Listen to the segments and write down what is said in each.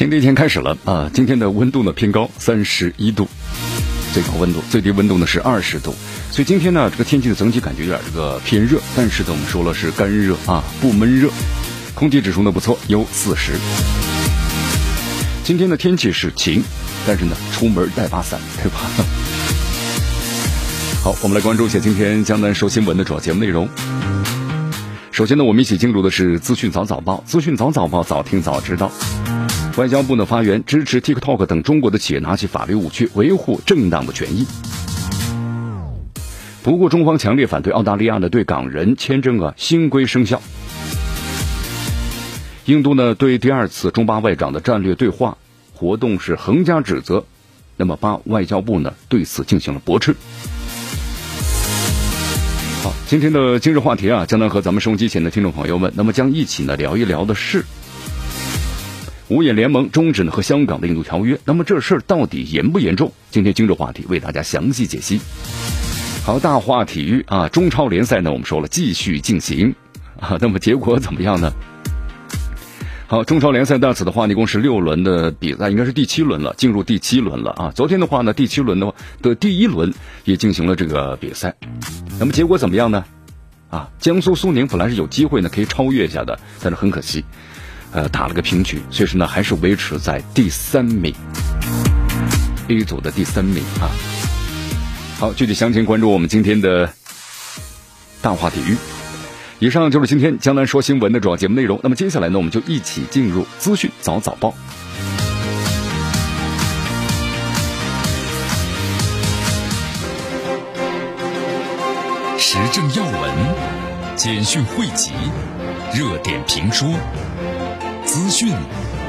新的一天开始了啊！今天的温度呢偏高，三十一度，最高温度，最低温度呢是二十度。所以今天呢，这个天气的整体感觉有点这个偏热，但是呢，我们说了是干热啊，不闷热。空气指数呢不错，有四十。今天的天气是晴，但是呢，出门带把伞，对吧？好，我们来关注一下今天江南说新闻的主要节目内容。首先呢，我们一起进入的是资讯早早报，资讯早早报，早听早知道。外交部呢发言支持 TikTok 等中国的企业拿起法律武器维护正当的权益。不过，中方强烈反对澳大利亚呢对港人签证啊新规生效。印度呢对第二次中巴外长的战略对话活动是横加指责，那么巴外交部呢对此进行了驳斥。好，今天的今日话题啊，将能和咱们收音机前的听众朋友们，那么将一起呢聊一聊的是。五眼联盟终止了和香港的印度条约，那么这事儿到底严不严重？今天今日话题为大家详细解析。好，大话体育啊，中超联赛呢，我们说了继续进行啊，那么结果怎么样呢？好，中超联赛到此的话，一共是六轮的比赛，应该是第七轮了，进入第七轮了啊。昨天的话呢，第七轮的话的第一轮也进行了这个比赛，那么结果怎么样呢？啊，江苏苏宁本来是有机会呢可以超越一下的，但是很可惜。呃，打了个平局，所以说呢，还是维持在第三名，A 组的第三名啊。好，具体详情关注我们今天的大话体育。以上就是今天江南说新闻的主要节目内容。那么接下来呢，我们就一起进入资讯早早报，时政要闻、简讯汇集、热点评说。资讯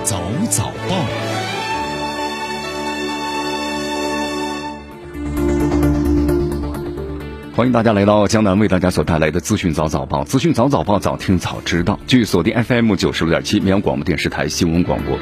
早早报，欢迎大家来到江南为大家所带来的资讯早早报。资讯早早报，早听早知道。据锁定 FM 九十六点七绵阳广播电视台新闻广播。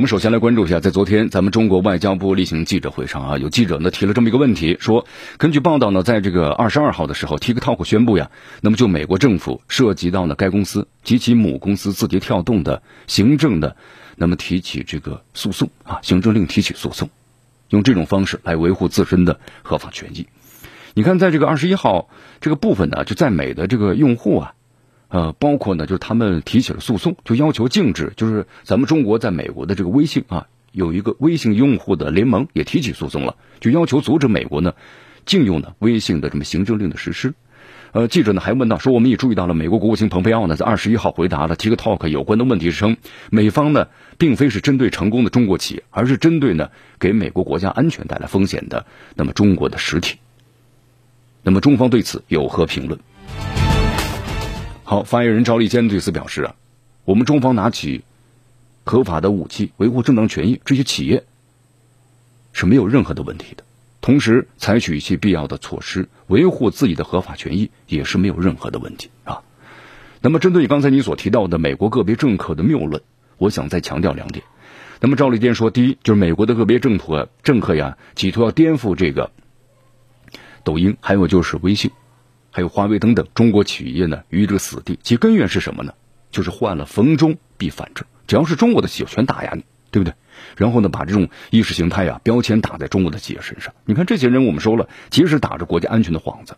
我们首先来关注一下，在昨天咱们中国外交部例行记者会上啊，有记者呢提了这么一个问题，说根据报道呢，在这个二十二号的时候，TikTok 宣布呀，那么就美国政府涉及到呢该公司及其母公司字节跳动的行政的，那么提起这个诉讼啊，行政令提起诉讼，用这种方式来维护自身的合法权益。你看，在这个二十一号这个部分呢，就在美的这个用户啊。呃，包括呢，就是他们提起了诉讼，就要求禁止，就是咱们中国在美国的这个微信啊，有一个微信用户的联盟也提起诉讼了，就要求阻止美国呢禁用呢微信的这么行政令的实施。呃，记者呢还问到说，我们也注意到了，美国国务卿蓬佩奥呢在二十一号回答了 TikTok 有关的问题，称美方呢并非是针对成功的中国企业，而是针对呢给美国国家安全带来风险的那么中国的实体。那么中方对此有何评论？好，发言人赵立坚对此表示啊，我们中方拿起合法的武器维护正当权益，这些企业是没有任何的问题的。同时，采取一些必要的措施维护自己的合法权益，也是没有任何的问题啊。那么，针对刚才你所提到的美国个别政客的谬论，我想再强调两点。那么，赵立坚说，第一，就是美国的个别政客政客呀，企图要颠覆这个抖音，还有就是微信。还有华为等等中国企业呢，于这个死地，其根源是什么呢？就是换了逢中必反制，只要是中国的企业，全打压你，对不对？然后呢，把这种意识形态啊标签打在中国的企业身上。你看这些人，我们说了，其实打着国家安全的幌子，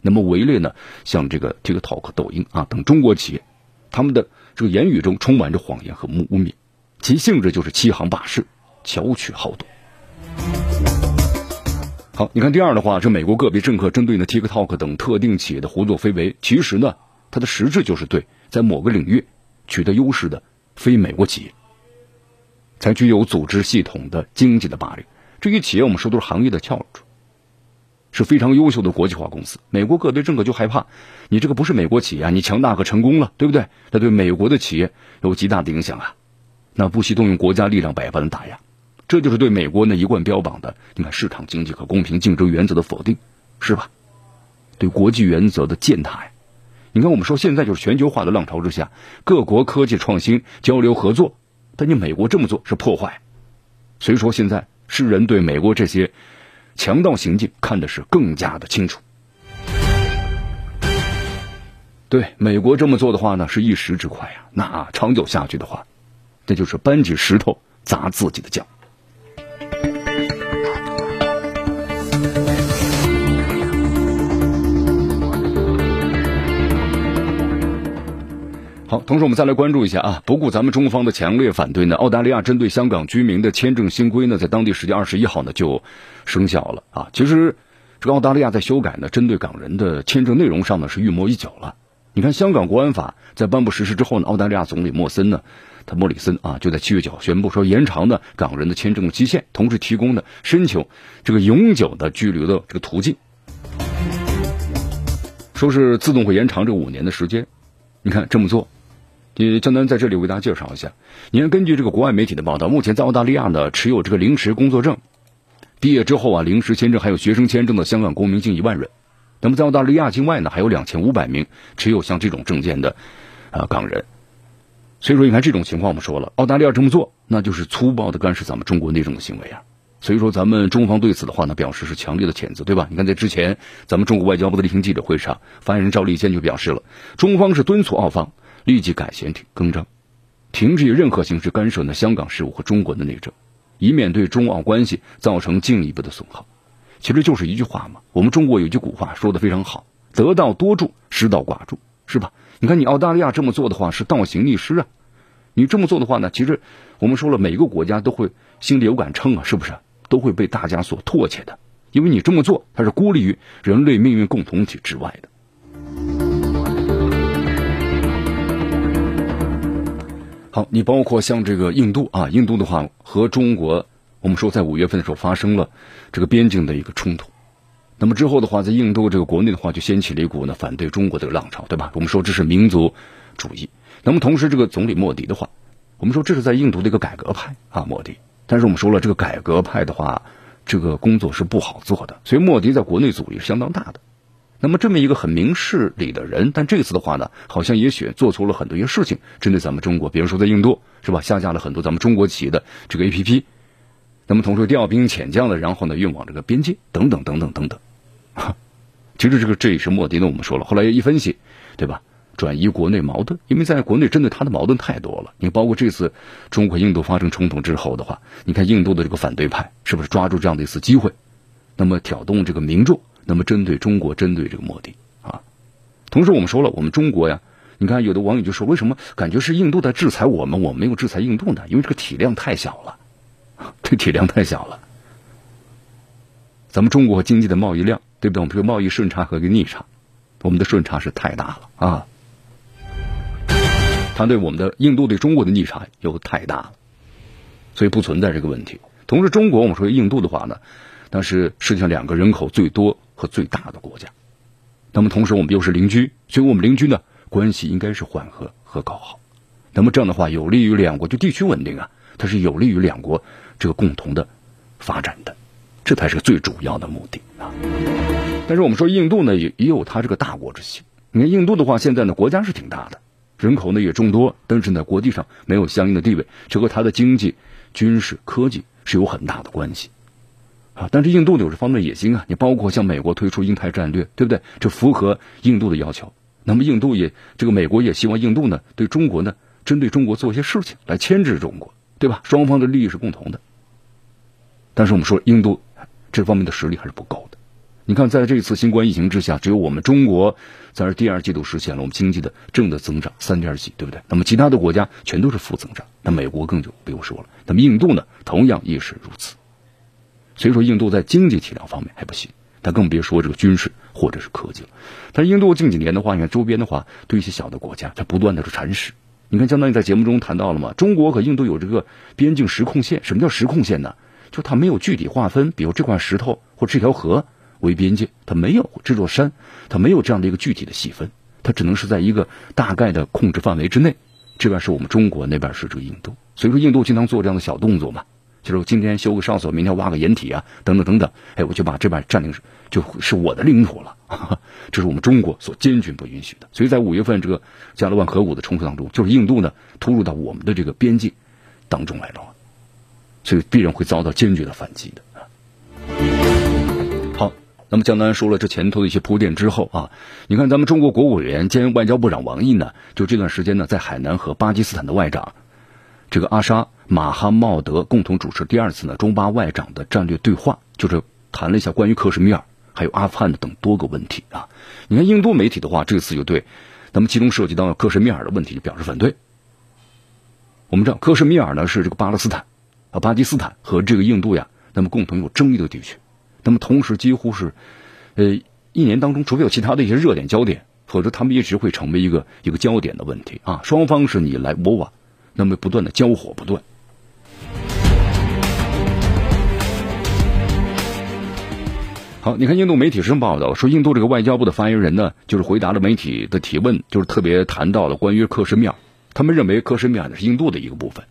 那么围猎呢，像这个 TikTok、抖音啊等中国企业，他们的这个言语中充满着谎言和污蔑，其性质就是欺行霸市、巧取豪夺。你看第二的话，这美国个别政客针对呢 TikTok 等特定企业的胡作非为，其实呢，它的实质就是对在某个领域取得优势的非美国企业，才具有组织系统的经济的霸凌。这些企业我们说都是行业的翘楚，是非常优秀的国际化公司。美国个别政客就害怕，你这个不是美国企业啊，你强大和成功了，对不对？那对美国的企业有极大的影响啊，那不惜动用国家力量百般的打压，这就是对美国呢一贯标榜的，你看市场经济和公平竞争原则的否定，是吧？对国际原则的践踏呀。你看，我们说现在就是全球化的浪潮之下，各国科技创新交流合作，但你美国这么做是破坏，所以说现在世人对美国这些强盗行径看的是更加的清楚。对美国这么做的话呢，是一时之快呀，那长久下去的话，那就是搬起石头砸自己的脚。好，同时我们再来关注一下啊，不顾咱们中方的强烈反对呢，澳大利亚针对香港居民的签证新规呢，在当地时间二十一号呢就生效了啊。其实这个澳大利亚在修改呢，针对港人的签证内容上呢是预谋已久了。你看，香港国安法在颁布实施之后呢，澳大利亚总理莫森呢，他莫里森啊，就在七月九号宣布说延长呢港人的签证期限，同时提供呢申请这个永久的居留的这个途径，说是自动会延长这五年的时间。你看这么做。江南在这里为大家介绍一下，你看，根据这个国外媒体的报道，目前在澳大利亚呢持有这个临时工作证、毕业之后啊临时签证还有学生签证的香港公民近一万人。那么在澳大利亚境外呢还有两千五百名持有像这种证件的啊港人。所以说，你看这种情况，我们说了，澳大利亚这么做，那就是粗暴的干涉咱们中国内政的行为啊。所以说，咱们中方对此的话呢表示是强烈的谴责，对吧？你看在之前咱们中国外交部的例行记者会上，发言人赵立坚就表示了，中方是敦促澳方。立即改弦更张，停止以任何形式干涉呢香港事务和中国的内政，以免对中澳关系造成进一步的损耗。其实就是一句话嘛，我们中国有句古话说的非常好：“得道多助，失道寡助”，是吧？你看你澳大利亚这么做的话，是倒行逆施啊！你这么做的话呢，其实我们说了，每个国家都会心里有杆秤啊，是不是？都会被大家所唾弃的，因为你这么做，它是孤立于人类命运共同体之外的。好，你包括像这个印度啊，印度的话和中国，我们说在五月份的时候发生了这个边境的一个冲突，那么之后的话，在印度这个国内的话就掀起了一股呢反对中国的浪潮，对吧？我们说这是民族主义。那么同时，这个总理莫迪的话，我们说这是在印度的一个改革派啊，莫迪。但是我们说了，这个改革派的话，这个工作是不好做的，所以莫迪在国内阻力是相当大的。那么这么一个很明事理的人，但这次的话呢，好像也许做出了很多一些事情，针对咱们中国，比如说在印度是吧，下架了很多咱们中国企业的这个 A P P，那么同时调兵遣将的，然后呢运往这个边界等等等等等等。其实这个这也是莫迪呢，我们说了，后来一分析，对吧？转移国内矛盾，因为在国内针对他的矛盾太多了。你包括这次中国印度发生冲突之后的话，你看印度的这个反对派是不是抓住这样的一次机会，那么挑动这个民众？那么，针对中国，针对这个莫迪啊，同时我们说了，我们中国呀，你看有的网友就说，为什么感觉是印度在制裁我们，我们没有制裁印度呢？因为这个体量太小了，这体量太小了。咱们中国经济的贸易量，对不对？我们这个贸易顺差和一个逆差，我们的顺差是太大了啊。他对我们的印度对中国的逆差又太大了，所以不存在这个问题。同时，中国我们说印度的话呢，但是世界上两个人口最多。和最大的国家，那么同时我们又是邻居，所以我们邻居呢关系应该是缓和和搞好。那么这样的话有利于两国就地区稳定啊，它是有利于两国这个共同的发展的，这才是最主要的目的啊。但是我们说印度呢也也有它这个大国之心。你看印度的话，现在呢国家是挺大的，人口呢也众多，但是呢国际上没有相应的地位，这和它的经济、军事、科技是有很大的关系。啊，但是印度有这方面的野心啊，你包括像美国推出印太战略，对不对？这符合印度的要求。那么印度也，这个美国也希望印度呢，对中国呢，针对中国做一些事情来牵制中国，对吧？双方的利益是共同的。但是我们说，印度这方面的实力还是不够的。你看，在这次新冠疫情之下，只有我们中国在第二季度实现了我们经济的正的增长，三点几，对不对？那么其他的国家全都是负增长，那美国更就不用说了。那么印度呢，同样亦是如此。所以说，印度在经济体量方面还不行，但更别说这个军事或者是科技了。但是印度近几年的话，你看周边的话，对一些小的国家它不断的是蚕食。你看，相当于在节目中谈到了嘛，中国和印度有这个边境实控线。什么叫实控线呢？就它没有具体划分，比如这块石头或这条河，为边界，它没有这座山，它没有这样的一个具体的细分，它只能是在一个大概的控制范围之内。这边是我们中国，那边是这个印度，所以说印度经常做这样的小动作嘛，就是我今天修个哨所，明天挖个掩体啊，等等等等，哎，我就把这边占领就是我的领土了，这是我们中国所坚决不允许的。所以在五月份这个加勒万河谷的冲突当中，就是印度呢突入到我们的这个边境当中来了，所以必然会遭到坚决的反击的。好，那么江南说了这前头的一些铺垫之后啊，你看咱们中国国务委员兼外交部长王毅呢，就这段时间呢在海南和巴基斯坦的外长这个阿沙马哈茂德共同主持第二次呢中巴外长的战略对话，就是谈了一下关于克什米尔。还有阿富汗的等多个问题啊！你看印度媒体的话，这次就对，那么其中涉及到克什米尔的问题就表示反对。我们知道克什米尔呢是这个巴勒斯坦啊巴基斯坦和这个印度呀，那么共同有争议的地区。那么同时几乎是，呃，一年当中除非有其他的一些热点焦点，否则他们一直会成为一个一个焦点的问题啊。双方是你来我往，那么不断的交火不断。好，你看印度媒体是报道说，印度这个外交部的发言人呢，就是回答了媒体的提问，就是特别谈到了关于克什米尔，他们认为克什米尔呢是印度的一个部分。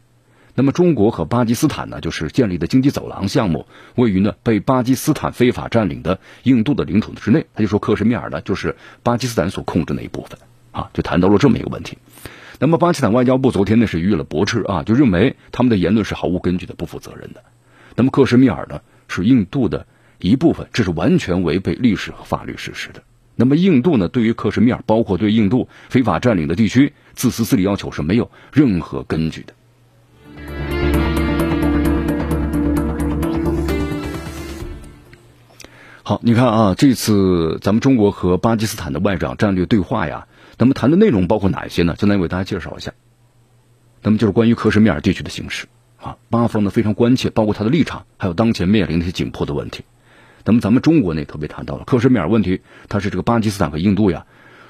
那么中国和巴基斯坦呢，就是建立的经济走廊项目，位于呢被巴基斯坦非法占领的印度的领土之内。他就说克什米尔呢就是巴基斯坦所控制那一部分啊，就谈到了这么一个问题。那么巴基斯坦外交部昨天呢是予以了驳斥啊，就认为他们的言论是毫无根据的、不负责任的。那么克什米尔呢是印度的。一部分，这是完全违背历史和法律事实的。那么，印度呢？对于克什米尔，包括对印度非法占领的地区，自私自利要求是没有任何根据的。好，你看啊，这次咱们中国和巴基斯坦的外长战略对话呀，那么谈的内容包括哪一些呢？现在为大家介绍一下。那么就是关于克什米尔地区的形势啊，巴方呢非常关切，包括他的立场，还有当前面临的一些紧迫的问题。那么咱们中国呢特别谈到了克什米尔问题，它是这个巴基斯坦和印度呀，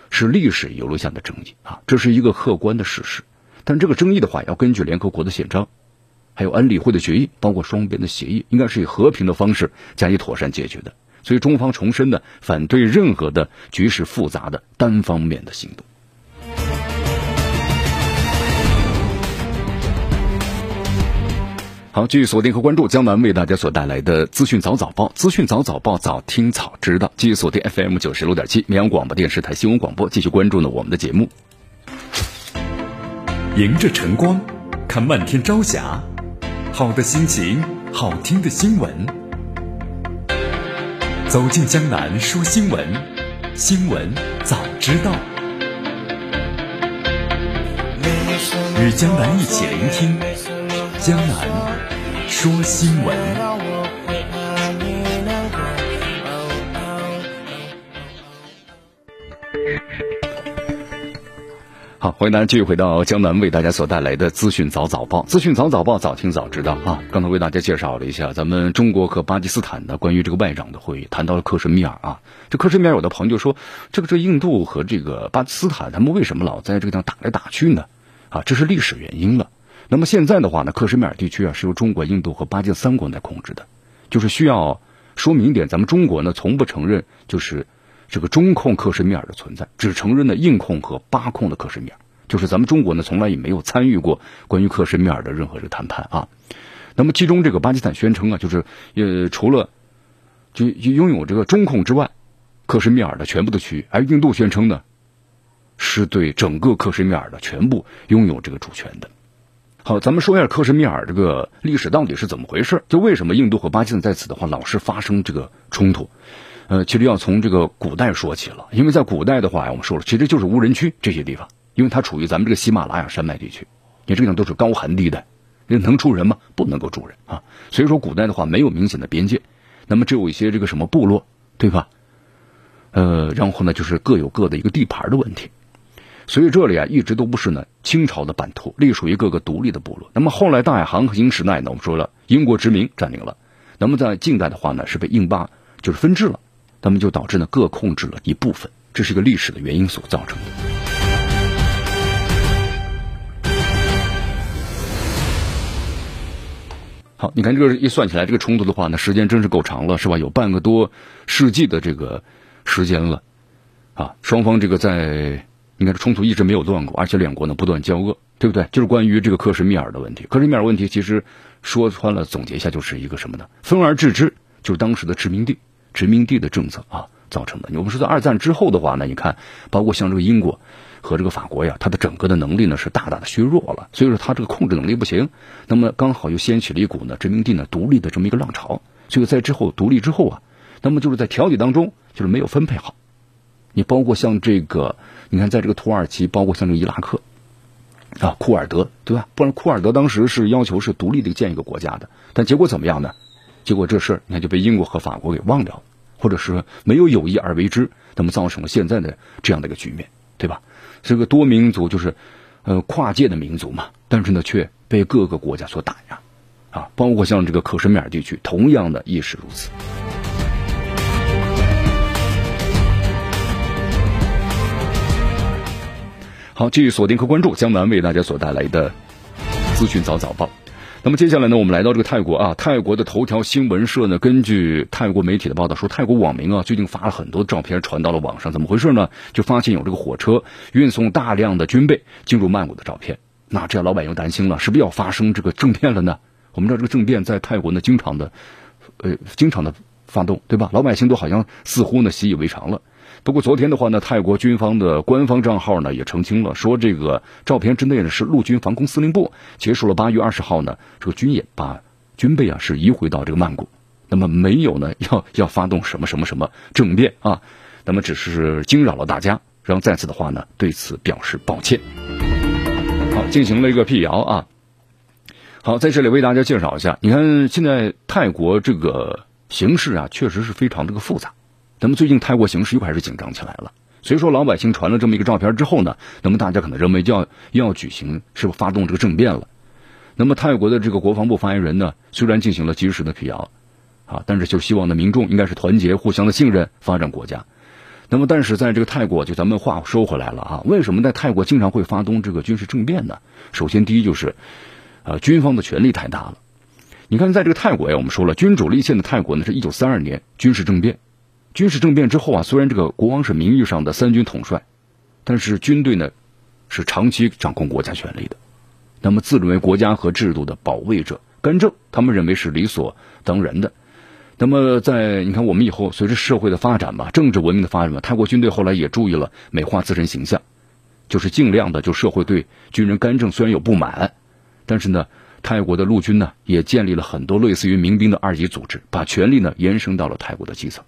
是历史遗留下的争议啊，这是一个客观的事实。但这个争议的话，要根据联合国的宪章，还有安理会的决议，包括双边的协议，应该是以和平的方式加以妥善解决的。所以中方重申的反对任何的局势复杂的单方面的行动。好，继续锁定和关注江南为大家所带来的资讯早早报，资讯早早报，早听早知道。继续锁定 FM 九十六点七绵阳广播电视台新闻广播，继续关注呢我们的节目。迎着晨光，看漫天朝霞，好的心情，好听的新闻。走进江南说新闻，新闻早知道。与江南一起聆听江南。说新闻。好，欢迎大家继续回到江南为大家所带来的资讯早早报，资讯早早报，早听早知道啊！刚才为大家介绍了一下咱们中国和巴基斯坦的关于这个外长的会议，谈到了克什米尔啊。这克什米尔，有的朋友就说，这个这印度和这个巴基斯坦，他们为什么老在这个地方打来打去呢？啊，这是历史原因了。那么现在的话呢，克什米尔地区啊是由中国、印度和巴基斯坦三国来控制的，就是需要说明一点，咱们中国呢从不承认就是这个中控克什米尔的存在，只承认呢硬控和巴控的克什米尔，就是咱们中国呢从来也没有参与过关于克什米尔的任何这个谈判啊。那么其中这个巴基斯坦宣称啊，就是呃除了就拥有这个中控之外，克什米尔的全部的区域，而印度宣称呢是对整个克什米尔的全部拥有这个主权的。好，咱们说一下克什米尔这个历史到底是怎么回事？就为什么印度和巴基斯坦在此的话老是发生这个冲突？呃，其实要从这个古代说起了，因为在古代的话，我们说了，其实就是无人区这些地方，因为它处于咱们这个喜马拉雅山脉地区，你这个地方都是高寒地带，能住人吗？不能够住人啊。所以说古代的话没有明显的边界，那么只有一些这个什么部落，对吧？呃，然后呢，就是各有各的一个地盘的问题。所以这里啊，一直都不是呢清朝的版图，隶属于各个独立的部落。那么后来大海航行时代呢，我们说了英国殖民占领了，那么在近代的话呢，是被印巴就是分治了，那么就导致呢各控制了一部分，这是一个历史的原因所造成的。好，你看这个一算起来，这个冲突的话，呢时间真是够长了，是吧？有半个多世纪的这个时间了，啊，双方这个在，你看这冲突一直没有断过，而且两国呢不断交恶，对不对？就是关于这个克什米尔的问题。克什米尔问题其实说穿了，总结一下就是一个什么呢？分而治之，就是当时的殖民地，殖民地的政策啊造成的。我们说在二战之后的话呢，你看，包括像这个英国。和这个法国呀，它的整个的能力呢是大大的削弱了，所以说它这个控制能力不行。那么刚好又掀起了一股呢殖民地呢独立的这么一个浪潮。所以在之后独立之后啊，那么就是在调解当中就是没有分配好。你包括像这个，你看在这个土耳其，包括像这个伊拉克啊，库尔德对吧？不然库尔德当时是要求是独立的建一个国家的，但结果怎么样呢？结果这事儿你看就被英国和法国给忘掉了，或者是没有有意而为之，那么造成了现在的这样的一个局面，对吧？这个多民族，就是，呃，跨界的民族嘛。但是呢，却被各个国家所打压，啊，包括像这个克什米尔地区，同样的亦是如此。好，继续锁定和关注江南为大家所带来的资讯早早报。那么接下来呢，我们来到这个泰国啊，泰国的头条新闻社呢，根据泰国媒体的报道说，泰国网民啊最近发了很多照片传到了网上，怎么回事呢？就发现有这个火车运送大量的军备进入曼谷的照片，那这样老百姓担心了，是不是要发生这个政变了呢？我们知道这个政变在泰国呢，经常的，呃，经常的发动，对吧？老百姓都好像似乎呢习以为常了。不过昨天的话呢，泰国军方的官方账号呢也澄清了，说这个照片之内呢是陆军防空司令部结束了八月二十号呢这个军演，把军备啊是移回到这个曼谷，那么没有呢要要发动什么什么什么政变啊，那么只是惊扰了大家，然后再次的话呢对此表示抱歉。好，进行了一个辟谣啊。好，在这里为大家介绍一下，你看现在泰国这个形势啊确实是非常这个复杂。那么最近泰国形势又开始紧张起来了，所以说老百姓传了这么一个照片之后呢，那么大家可能认为就要要举行是不发动这个政变了。那么泰国的这个国防部发言人呢，虽然进行了及时的辟谣，啊，但是就希望呢民众应该是团结、互相的信任、发展国家。那么但是在这个泰国，就咱们话说回来了啊，为什么在泰国经常会发动这个军事政变呢？首先第一就是，呃，军方的权力太大了。你看在这个泰国呀，我们说了，君主立宪的泰国呢，是一九三二年军事政变。军事政变之后啊，虽然这个国王是名义上的三军统帅，但是军队呢是长期掌控国家权力的。那么自认为国家和制度的保卫者，干政，他们认为是理所当然的。那么在你看，我们以后随着社会的发展嘛，政治文明的发展嘛，泰国军队后来也注意了美化自身形象，就是尽量的就社会对军人干政虽然有不满，但是呢，泰国的陆军呢也建立了很多类似于民兵的二级组织，把权力呢延伸到了泰国的基层。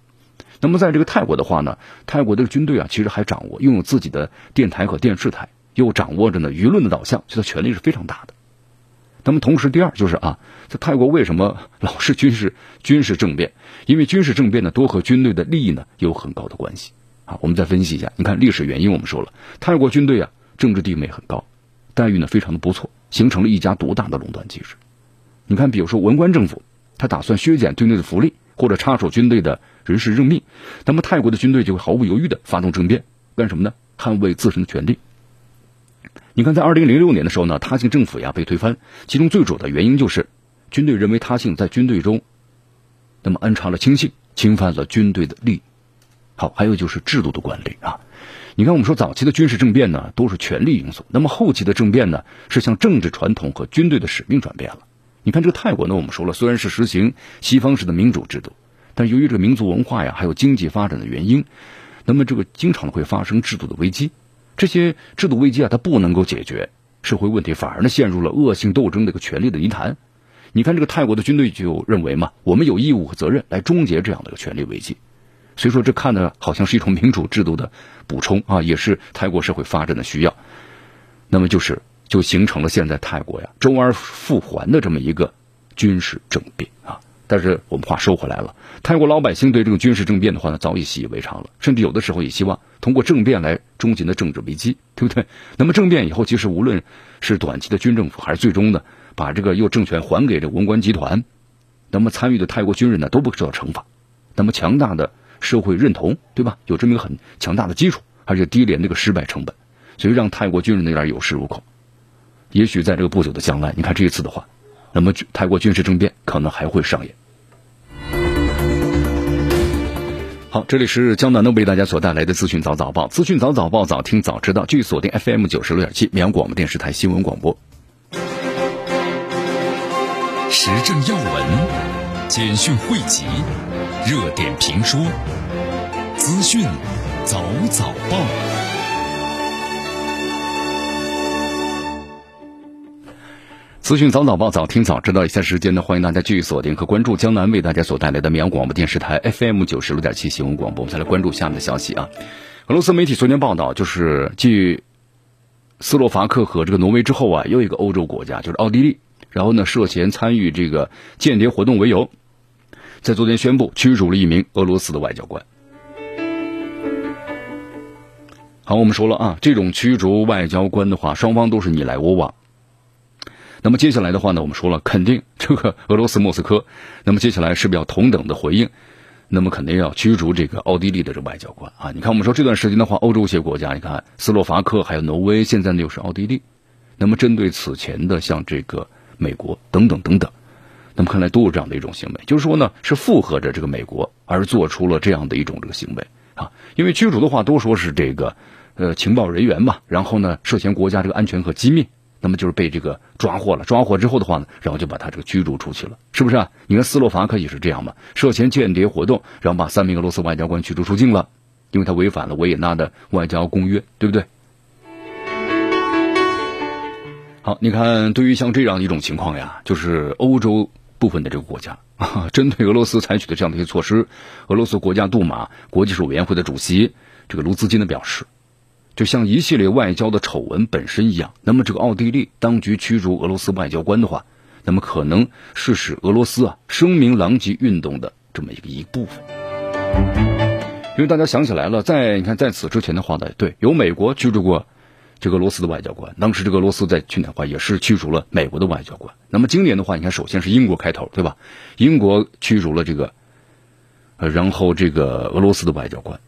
那么在这个泰国的话呢，泰国这个军队啊，其实还掌握拥有自己的电台和电视台，又掌握着呢舆论的导向，所以它权力是非常大的。那么同时，第二就是啊，在泰国为什么老是军事军事政变？因为军事政变呢，多和军队的利益呢有很高的关系啊。我们再分析一下，你看历史原因，我们说了，泰国军队啊，政治地位很高，待遇呢非常的不错，形成了一家独大的垄断机制。你看，比如说文官政府，他打算削减军队的福利，或者插手军队的。人事任命，那么泰国的军队就会毫不犹豫的发动政变，干什么呢？捍卫自身的权利。你看，在二零零六年的时候呢，他信政府呀被推翻，其中最主要的原因就是军队认为他信在军队中，那么安插了亲信，侵犯了军队的利益。好，还有就是制度的管理啊。你看，我们说早期的军事政变呢都是权力因素，那么后期的政变呢是向政治传统和军队的使命转变了。你看这个泰国呢，我们说了，虽然是实行西方式的民主制度。但由于这个民族文化呀，还有经济发展的原因，那么这个经常会发生制度的危机。这些制度危机啊，它不能够解决社会问题，反而呢陷入了恶性斗争的一个权力的泥潭。你看这个泰国的军队就认为嘛，我们有义务和责任来终结这样的一个权力危机。所以说，这看的好像是一种民主制度的补充啊，也是泰国社会发展的需要。那么就是就形成了现在泰国呀周而复还的这么一个军事政变啊。但是我们话说回来了，泰国老百姓对这个军事政变的话呢，早已习以为常了，甚至有的时候也希望通过政变来终结的政治危机，对不对？那么政变以后，其实无论是短期的军政府，还是最终的把这个又政权还给这文官集团，那么参与的泰国军人呢，都不受到惩罚。那么强大的社会认同，对吧？有这么一个很强大的基础，而且低廉这个失败成本，所以让泰国军人有点有恃无恐。也许在这个不久的将来，你看这一次的话。那么泰国军事政变可能还会上演。好，这里是江南呢为大家所带来的资讯早早报，资讯早早报，早听早知道，据锁定 FM 九十六点七绵阳广播电视台新闻广播。时政要闻、简讯汇集、热点评说、资讯早早报。资讯早早报，早听早知道。一下时间呢，欢迎大家继续锁定和关注江南为大家所带来的绵阳广播电视台 FM 九十六点七新闻广播。我们再来关注下面的消息啊。俄罗斯媒体昨天报道，就是继斯洛伐克和这个挪威之后啊，又一个欧洲国家就是奥地利，然后呢涉嫌参与这个间谍活动为由，在昨天宣布驱逐了一名俄罗斯的外交官。好，我们说了啊，这种驱逐外交官的话，双方都是你来我往。那么接下来的话呢，我们说了，肯定这个俄罗斯莫斯科，那么接下来是不是要同等的回应？那么肯定要驱逐这个奥地利的这外交官啊！你看，我们说这段时间的话，欧洲一些国家，你看斯洛伐克还有挪威，现在呢又是奥地利。那么针对此前的像这个美国等等等等，那么看来都有这样的一种行为，就是说呢是附和着这个美国而做出了这样的一种这个行为啊！因为驱逐的话都说是这个呃情报人员嘛，然后呢涉嫌国家这个安全和机密。那么就是被这个抓获了，抓获之后的话呢，然后就把他这个驱逐出去了，是不是啊？你看斯洛伐克也是这样嘛，涉嫌间谍活动，然后把三名俄罗斯外交官驱逐出境了，因为他违反了维也纳的外交公约，对不对？好，你看，对于像这样一种情况呀，就是欧洲部分的这个国家啊，针对俄罗斯采取的这样的一些措施，俄罗斯国家杜马国际事务委员会的主席这个卢兹金的表示。就像一系列外交的丑闻本身一样，那么这个奥地利当局驱逐俄罗斯外交官的话，那么可能是使俄罗斯啊声名狼藉运动的这么一个一部分。因为大家想起来了，在你看在此之前的话呢，对，有美国驱逐过这个俄罗斯的外交官，当时这个俄罗斯在去年的话也是驱逐了美国的外交官。那么今年的话，你看首先是英国开头，对吧？英国驱逐了这个，呃，然后这个俄罗斯的外交官。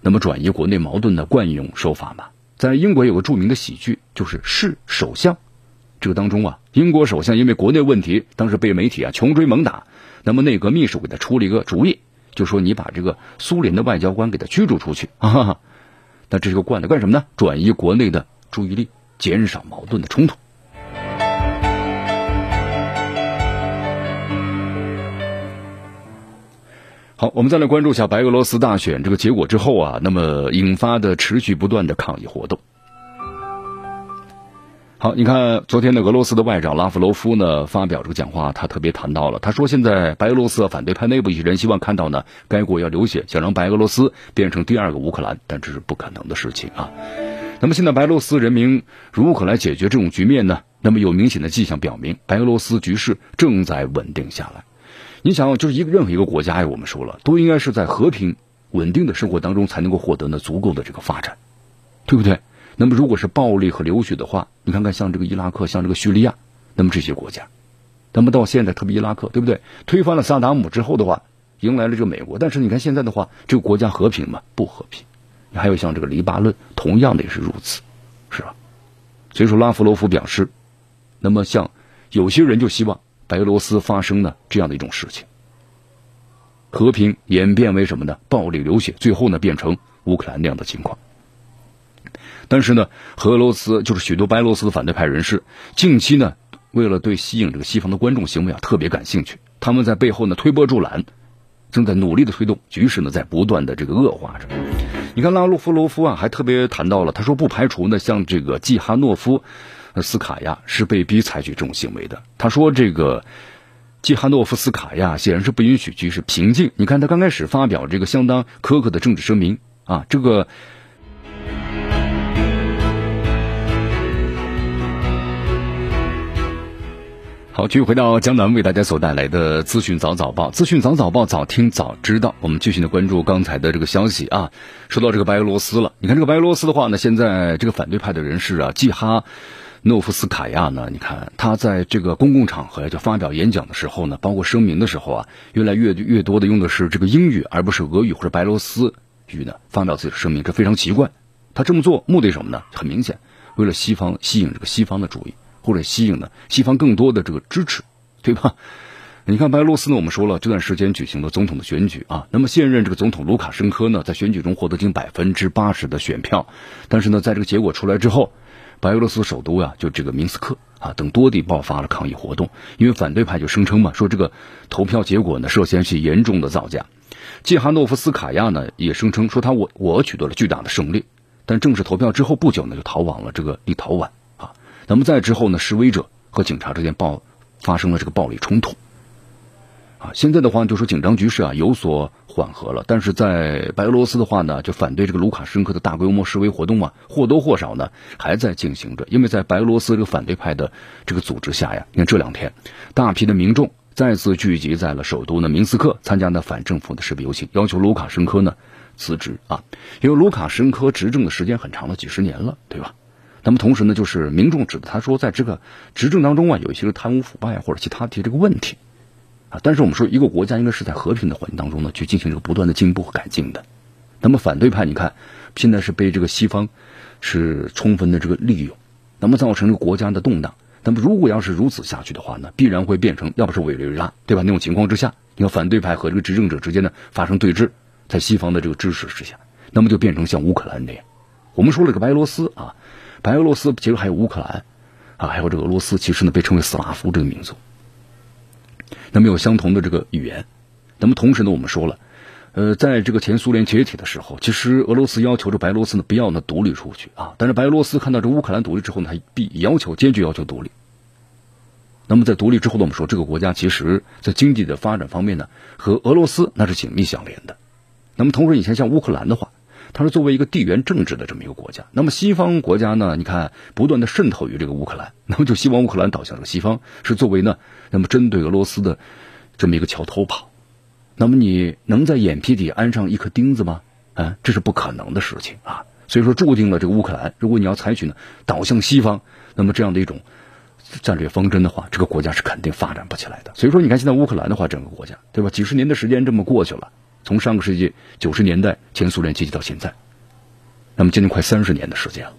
那么转移国内矛盾的惯用手法嘛，在英国有个著名的喜剧，就是是首相。这个当中啊，英国首相因为国内问题，当时被媒体啊穷追猛打。那么内阁秘书给他出了一个主意，就说你把这个苏联的外交官给他驱逐出去。啊，那这是个惯的，干什么呢？转移国内的注意力，减少矛盾的冲突。好，我们再来关注一下白俄罗斯大选这个结果之后啊，那么引发的持续不断的抗议活动。好，你看昨天的俄罗斯的外长拉夫罗夫呢发表这个讲话，他特别谈到了，他说现在白俄罗斯反对派内部一些人希望看到呢该国要流血，想让白俄罗斯变成第二个乌克兰，但这是不可能的事情啊。那么现在白俄罗斯人民如何来解决这种局面呢？那么有明显的迹象表明，白俄罗斯局势正在稳定下来。你想，就是一个任何一个国家呀，我们说了，都应该是在和平稳定的生活当中才能够获得呢足够的这个发展，对不对？那么如果是暴力和流血的话，你看看像这个伊拉克，像这个叙利亚，那么这些国家，那么到现在特别伊拉克，对不对？推翻了萨达姆之后的话，迎来了这个美国，但是你看现在的话，这个国家和平吗？不和平。还有像这个黎巴嫩，同样的也是如此，是吧？所以说拉夫罗夫表示，那么像有些人就希望。白俄罗斯发生的这样的一种事情，和平演变为什么呢？暴力流血，最后呢变成乌克兰那样的情况。但是呢，俄罗斯就是许多白俄罗斯的反对派人士，近期呢为了对吸引这个西方的观众行为啊特别感兴趣，他们在背后呢推波助澜，正在努力的推动局势呢在不断的这个恶化着。你看拉洛夫罗夫啊还特别谈到了，他说不排除呢像这个季哈诺夫。斯卡亚是被逼采取这种行为的。他说：“这个季哈诺夫斯卡亚显然是不允许局势平静。你看，他刚开始发表这个相当苛刻的政治声明啊，这个。”好，继续回到江南为大家所带来的资讯早早报，资讯早早报，早听早知道。我们继续的关注刚才的这个消息啊，说到这个白俄罗斯了。你看这个白俄罗斯的话呢，现在这个反对派的人士啊，季哈。诺夫斯卡亚呢？你看他在这个公共场合就发表演讲的时候呢，包括声明的时候啊，越来越越多的用的是这个英语，而不是俄语或者白罗斯语呢，发表自己的声明，这非常奇怪。他这么做目的什么呢？很明显，为了西方吸引这个西方的注意，或者吸引呢西方更多的这个支持，对吧？你看白俄罗斯呢，我们说了这段时间举行了总统的选举啊，那么现任这个总统卢卡申科呢，在选举中获得近百分之八十的选票，但是呢，在这个结果出来之后，白俄罗斯首都啊，就这个明斯克啊等多地爆发了抗议活动，因为反对派就声称嘛，说这个投票结果呢涉嫌是严重的造假。季哈诺夫斯卡娅呢也声称说他我我取得了巨大的胜利，但正式投票之后不久呢就逃往了这个立陶宛啊。那么在之后呢，示威者和警察之间爆发生了这个暴力冲突。啊，现在的话就说紧张局势啊有所缓和了，但是在白俄罗斯的话呢，就反对这个卢卡申科的大规模示威活动啊，或多或少呢还在进行着。因为在白俄罗斯这个反对派的这个组织下呀，你看这两天，大批的民众再次聚集在了首都呢明斯克，参加呢反政府的示威游行，要求卢卡申科呢辞职啊。因为卢卡申科执政的时间很长了，几十年了，对吧？那么同时呢，就是民众指的他说，在这个执政当中啊，有一些贪污腐败或者其他的这个问题。啊，但是我们说，一个国家应该是在和平的环境当中呢，去进行这个不断的进步和改进的。那么反对派，你看现在是被这个西方是充分的这个利用，那么造成这个国家的动荡。那么如果要是如此下去的话呢，必然会变成要不是委内瑞拉，对吧？那种情况之下，你看反对派和这个执政者之间呢发生对峙，在西方的这个支持之下，那么就变成像乌克兰那样。我们说了个白俄罗斯啊，白俄罗斯其实还有乌克兰啊，还有这个俄罗斯，其实呢被称为斯拉夫这个民族。那么有相同的这个语言，那么同时呢，我们说了，呃，在这个前苏联解体的时候，其实俄罗斯要求这白俄罗斯呢不要呢独立出去啊，但是白俄罗斯看到这乌克兰独立之后呢，他必要求坚决要求独立。那么在独立之后呢，我们说这个国家其实在经济的发展方面呢，和俄罗斯那是紧密相连的。那么同时以前像乌克兰的话。它是作为一个地缘政治的这么一个国家，那么西方国家呢？你看不断的渗透于这个乌克兰，那么就希望乌克兰倒向这个西方，是作为呢，那么针对俄罗斯的这么一个桥头堡。那么你能在眼皮底安上一颗钉子吗？啊，这是不可能的事情啊！所以说注定了这个乌克兰，如果你要采取呢倒向西方，那么这样的一种战略方针的话，这个国家是肯定发展不起来的。所以说你看现在乌克兰的话，整个国家对吧？几十年的时间这么过去了。从上个世纪九十年代前苏联解体到现在，那么将近快三十年的时间了。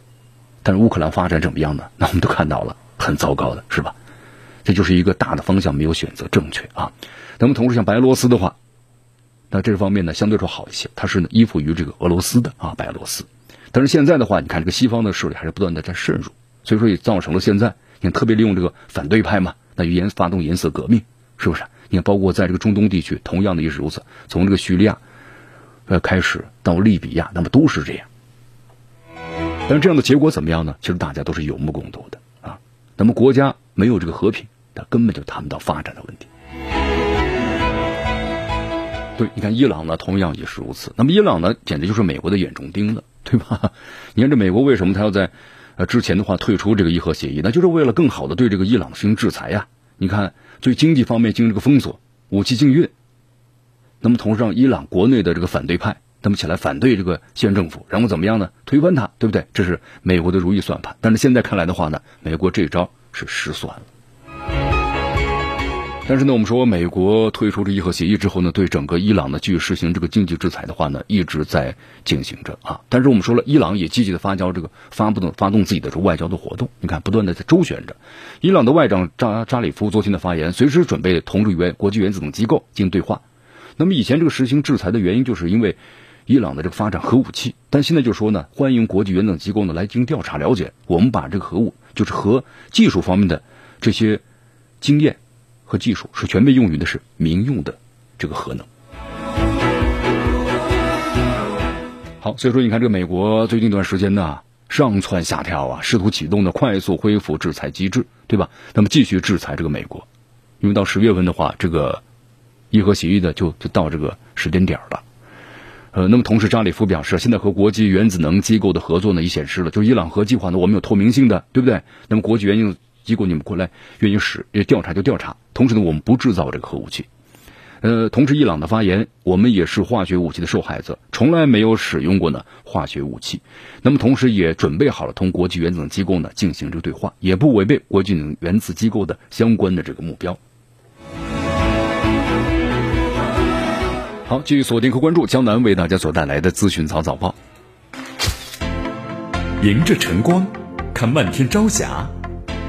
但是乌克兰发展怎么样呢？那我们都看到了，很糟糕的是吧？这就是一个大的方向没有选择正确啊。那么同时像白俄罗斯的话，那这方面呢相对说好一些，它是依附于这个俄罗斯的啊，白俄罗斯。但是现在的话，你看这个西方的势力还是不断的在渗入，所以说也造成了现在你看特别利用这个反对派嘛，那颜发动颜色革命，是不是？你看，包括在这个中东地区，同样的也是如此。从这个叙利亚，呃，开始到利比亚，那么都是这样。但这样的结果怎么样呢？其实大家都是有目共睹的啊。那么国家没有这个和平，它根本就谈不到发展的问题。对，你看伊朗呢，同样也是如此。那么伊朗呢，简直就是美国的眼中钉子，对吧？你看这美国为什么他要在呃之前的话退出这个伊核协议？那就是为了更好的对这个伊朗实行制裁呀。你看。对经济方面进行这个封锁，武器禁运，那么同时让伊朗国内的这个反对派，那么起来反对这个现政府，然后怎么样呢？推翻他，对不对？这是美国的如意算盘。但是现在看来的话呢，美国这招是失算了。但是呢，我们说美国退出这伊核协议之后呢，对整个伊朗呢继续实行这个经济制裁的话呢，一直在进行着啊。但是我们说了，伊朗也积极的发交这个发布的发动自己的这个外交的活动，你看不断的在周旋着。伊朗的外长扎扎里夫昨天的发言，随时准备同这个原国际原子能机构进行对话。那么以前这个实行制裁的原因，就是因为伊朗的这个发展核武器，但现在就说呢，欢迎国际原子机构呢来进行调查了解，我们把这个核武就是核技术方面的这些经验。和技术是全被用于的是民用的这个核能。好，所以说你看这个美国最近一段时间呢上蹿下跳啊，试图启动的快速恢复制裁机制，对吧？那么继续制裁这个美国，因为到十月份的话，这个伊核协议的就就到这个时间点了。呃，那么同时扎里夫表示，现在和国际原子能机构的合作呢，已显示了，就伊朗核计划呢，我们有透明性的，对不对？那么国际原子机构你们过来愿意使调查就调查，同时呢，我们不制造这个核武器。呃，同时伊朗的发言，我们也是化学武器的受害者，从来没有使用过呢化学武器。那么同时也准备好了同国际原子能机构呢进行这个对话，也不违背国际原子机构的相关的这个目标。好，继续锁定和关注江南为大家所带来的资讯早早报。迎着晨光，看漫天朝霞。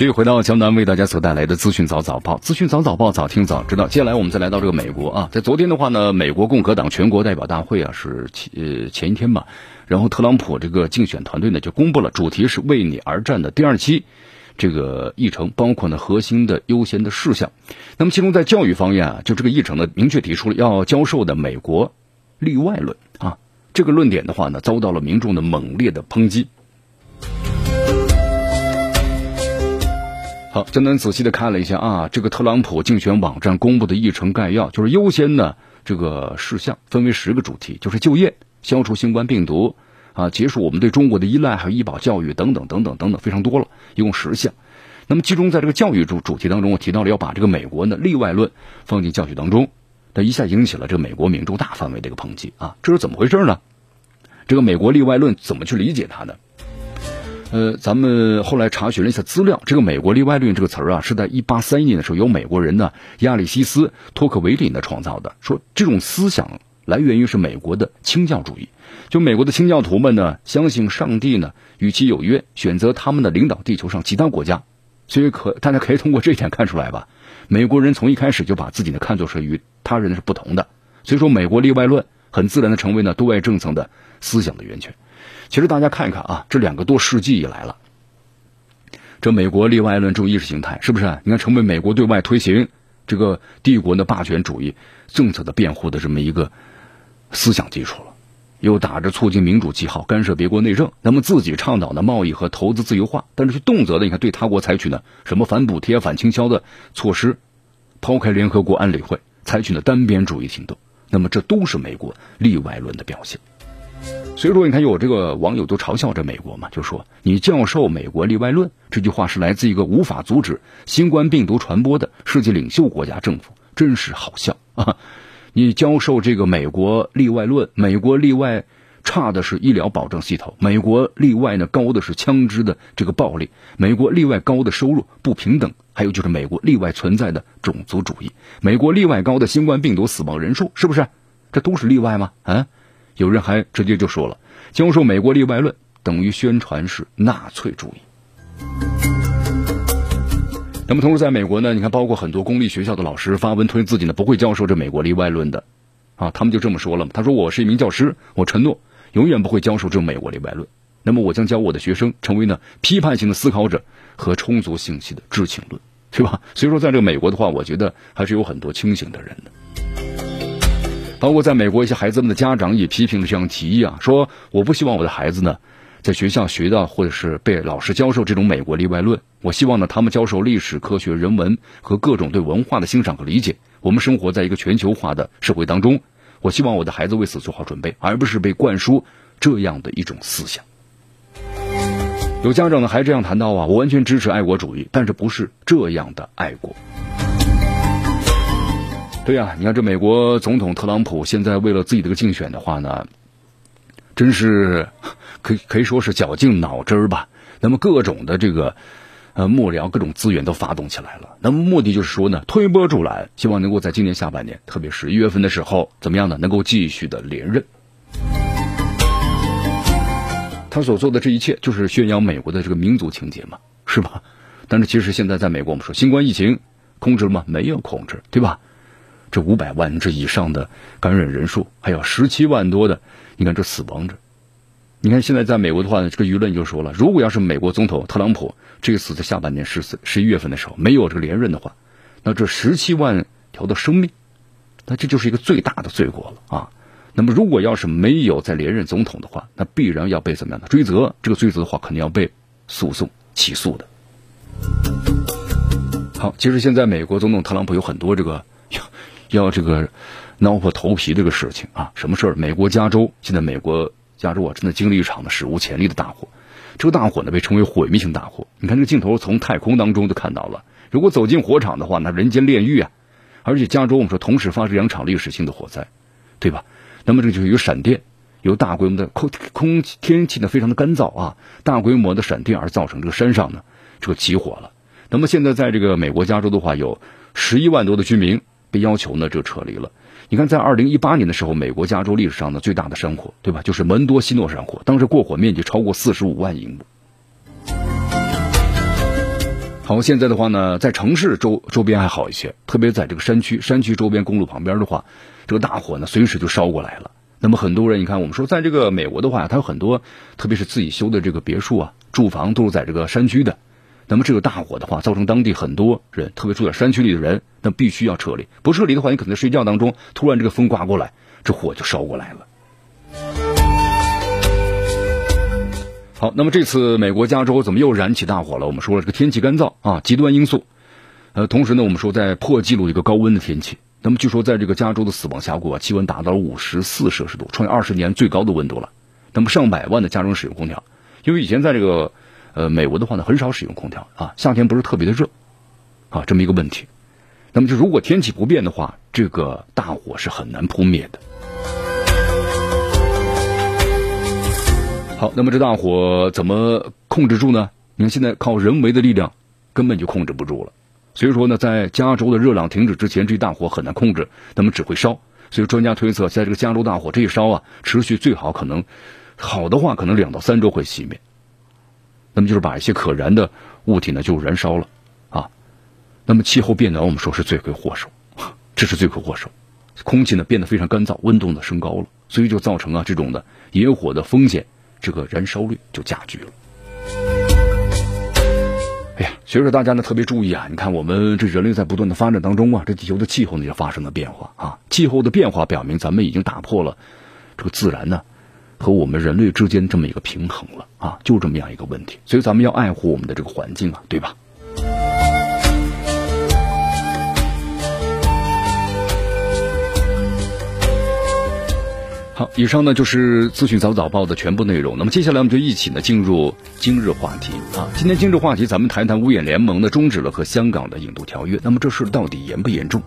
继续回到江南为大家所带来的资讯早早报，资讯早早报，早听早知道。接下来我们再来到这个美国啊，在昨天的话呢，美国共和党全国代表大会啊是前呃前一天吧，然后特朗普这个竞选团队呢就公布了主题是为你而战的第二期这个议程，包括呢核心的优先的事项。那么其中在教育方面啊，就这个议程呢明确提出了要教授的美国例外论啊，这个论点的话呢遭到了民众的猛烈的抨击。好，江南仔细的看了一下啊，这个特朗普竞选网站公布的议程概要，就是优先的这个事项分为十个主题，就是就业、消除新冠病毒啊、结束我们对中国的依赖，还有医保教育等等等等等等，非常多了，一共十项。那么其中在这个教育主主题当中，我提到了要把这个美国的例外论放进教学当中，那一下引起了这个美国民众大范围的一个抨击啊，这是怎么回事呢？这个美国例外论怎么去理解它呢？呃，咱们后来查询了一下资料，这个“美国例外论”这个词儿啊，是在一八三一年的时候由美国人呢亚里西斯·托克维里呢创造的。说这种思想来源于是美国的清教主义，就美国的清教徒们呢相信上帝呢与其有约，选择他们的领导地球上其他国家。所以可大家可以通过这一点看出来吧，美国人从一开始就把自己呢看作是与他人是不同的。所以说，美国例外论很自然的成为呢对外政策的思想的源泉。其实大家看一看啊，这两个多世纪以来了，这美国例外论这种意识形态是不是？你看，成为美国对外推行这个帝国的霸权主义政策的辩护的这么一个思想基础了。又打着促进民主旗号干涉别国内政，那么自己倡导的贸易和投资自由化，但是去动辄的你看对他国采取呢什么反补贴、反倾销的措施，抛开联合国安理会，采取了单边主义行动，那么这都是美国例外论的表现。所以说，你看有这个网友都嘲笑着美国嘛，就说你教授美国例外论这句话是来自一个无法阻止新冠病毒传播的世界领袖国家政府，真是好笑啊！你教授这个美国例外论，美国例外差的是医疗保障系统，美国例外呢高的是枪支的这个暴力，美国例外高的收入不平等，还有就是美国例外存在的种族主义，美国例外高的新冠病毒死亡人数，是不是？这都是例外吗？啊？有人还直接就说了，教授美国例外论等于宣传是纳粹主义。那么同时，在美国呢，你看，包括很多公立学校的老师发文推自己呢不会教授这美国例外论的，啊，他们就这么说了嘛。他说：“我是一名教师，我承诺永远不会教授这美国例外论。那么我将教我的学生成为呢批判性的思考者和充足信息的知情论，对吧？所以说，在这个美国的话，我觉得还是有很多清醒的人的。包括在美国一些孩子们的家长也批评了这样提议啊，说我不希望我的孩子呢。”在学校学到或者是被老师教授这种美国例外论，我希望呢他们教授历史、科学、人文和各种对文化的欣赏和理解。我们生活在一个全球化的社会当中，我希望我的孩子为此做好准备，而不是被灌输这样的一种思想。有家长呢还这样谈到啊，我完全支持爱国主义，但是不是这样的爱国。对呀，你看这美国总统特朗普现在为了自己这个竞选的话呢，真是。可以可以说是绞尽脑汁儿吧。那么各种的这个呃幕僚、各种资源都发动起来了。那么目的就是说呢，推波助澜，希望能够在今年下半年，特别是一月份的时候，怎么样呢？能够继续的连任。他所做的这一切，就是宣扬美国的这个民族情结嘛，是吧？但是其实现在在美国，我们说新冠疫情控制了吗？没有控制，对吧？这五百万这以上的感染人数，还有十七万多的，你看这死亡者。你看，现在在美国的话呢，这个舆论就说了，如果要是美国总统特朗普这次在下半年十四十一月份的时候没有这个连任的话，那这十七万条的生命，那这就是一个最大的罪过了啊。那么，如果要是没有再连任总统的话，那必然要被怎么样的追责？这个追责的话，肯定要被诉讼起诉的。好，其实现在美国总统特朗普有很多这个要这个挠破头皮这个事情啊，什么事儿？美国加州现在美国。加州啊，真的经历一场的史无前例的大火，这个大火呢被称为毁灭性大火。你看这个镜头从太空当中就看到了，如果走进火场的话，那人间炼狱啊！而且加州我们说同时发生两场历史性的火灾，对吧？那么这个就是有闪电，有大规模的空空天气呢非常的干燥啊，大规模的闪电而造成这个山上呢这个起火了。那么现在在这个美国加州的话，有十一万多的居民被要求呢就撤离了。你看，在二零一八年的时候，美国加州历史上的最大的山火，对吧？就是门多西诺山火，当时过火面积超过四十五万英亩。好，现在的话呢，在城市周周边还好一些，特别在这个山区，山区周边公路旁边的话，这个大火呢随时就烧过来了。那么很多人，你看，我们说在这个美国的话，它有很多，特别是自己修的这个别墅啊、住房，都是在这个山区的。那么这个大火的话，造成当地很多人，特别住在山区里的人，那必须要撤离。不撤离的话，你可能睡觉当中，突然这个风刮过来，这火就烧过来了。好，那么这次美国加州怎么又燃起大火了？我们说了，这个天气干燥啊，极端因素。呃，同时呢，我们说在破纪录一个高温的天气。那么据说在这个加州的死亡峡谷啊，气温达到了五十四摄氏度，创下二十年最高的温度了。那么上百万的家中使用空调，因为以前在这个呃美国的话呢，很少使用空调啊，夏天不是特别的热啊，这么一个问题。那么就如果天气不变的话，这个大火是很难扑灭的。好，那么这大火怎么控制住呢？你看现在靠人为的力量根本就控制不住了。所以说呢，在加州的热浪停止之前，这大火很难控制，那么只会烧。所以专家推测，在这个加州大火这一烧啊，持续最好可能好的话，可能两到三周会熄灭。那么就是把一些可燃的物体呢就燃烧了啊。那么气候变暖，我们说是罪魁祸首，这是罪魁祸首。空气呢变得非常干燥，温度呢升高了，所以就造成啊这种的野火的风险。这个燃烧率就加剧了。哎呀，所以说大家呢特别注意啊！你看，我们这人类在不断的发展当中啊，这地球的气候呢也发生了变化啊。气候的变化表明，咱们已经打破了这个自然呢和我们人类之间这么一个平衡了啊，就这么样一个问题。所以咱们要爱护我们的这个环境啊，对吧？好，以上呢就是资讯早早报的全部内容。那么接下来我们就一起呢进入今日话题啊。今天今日话题，咱们谈谈五眼联盟呢终止了和香港的引渡条约。那么这事到底严不严重？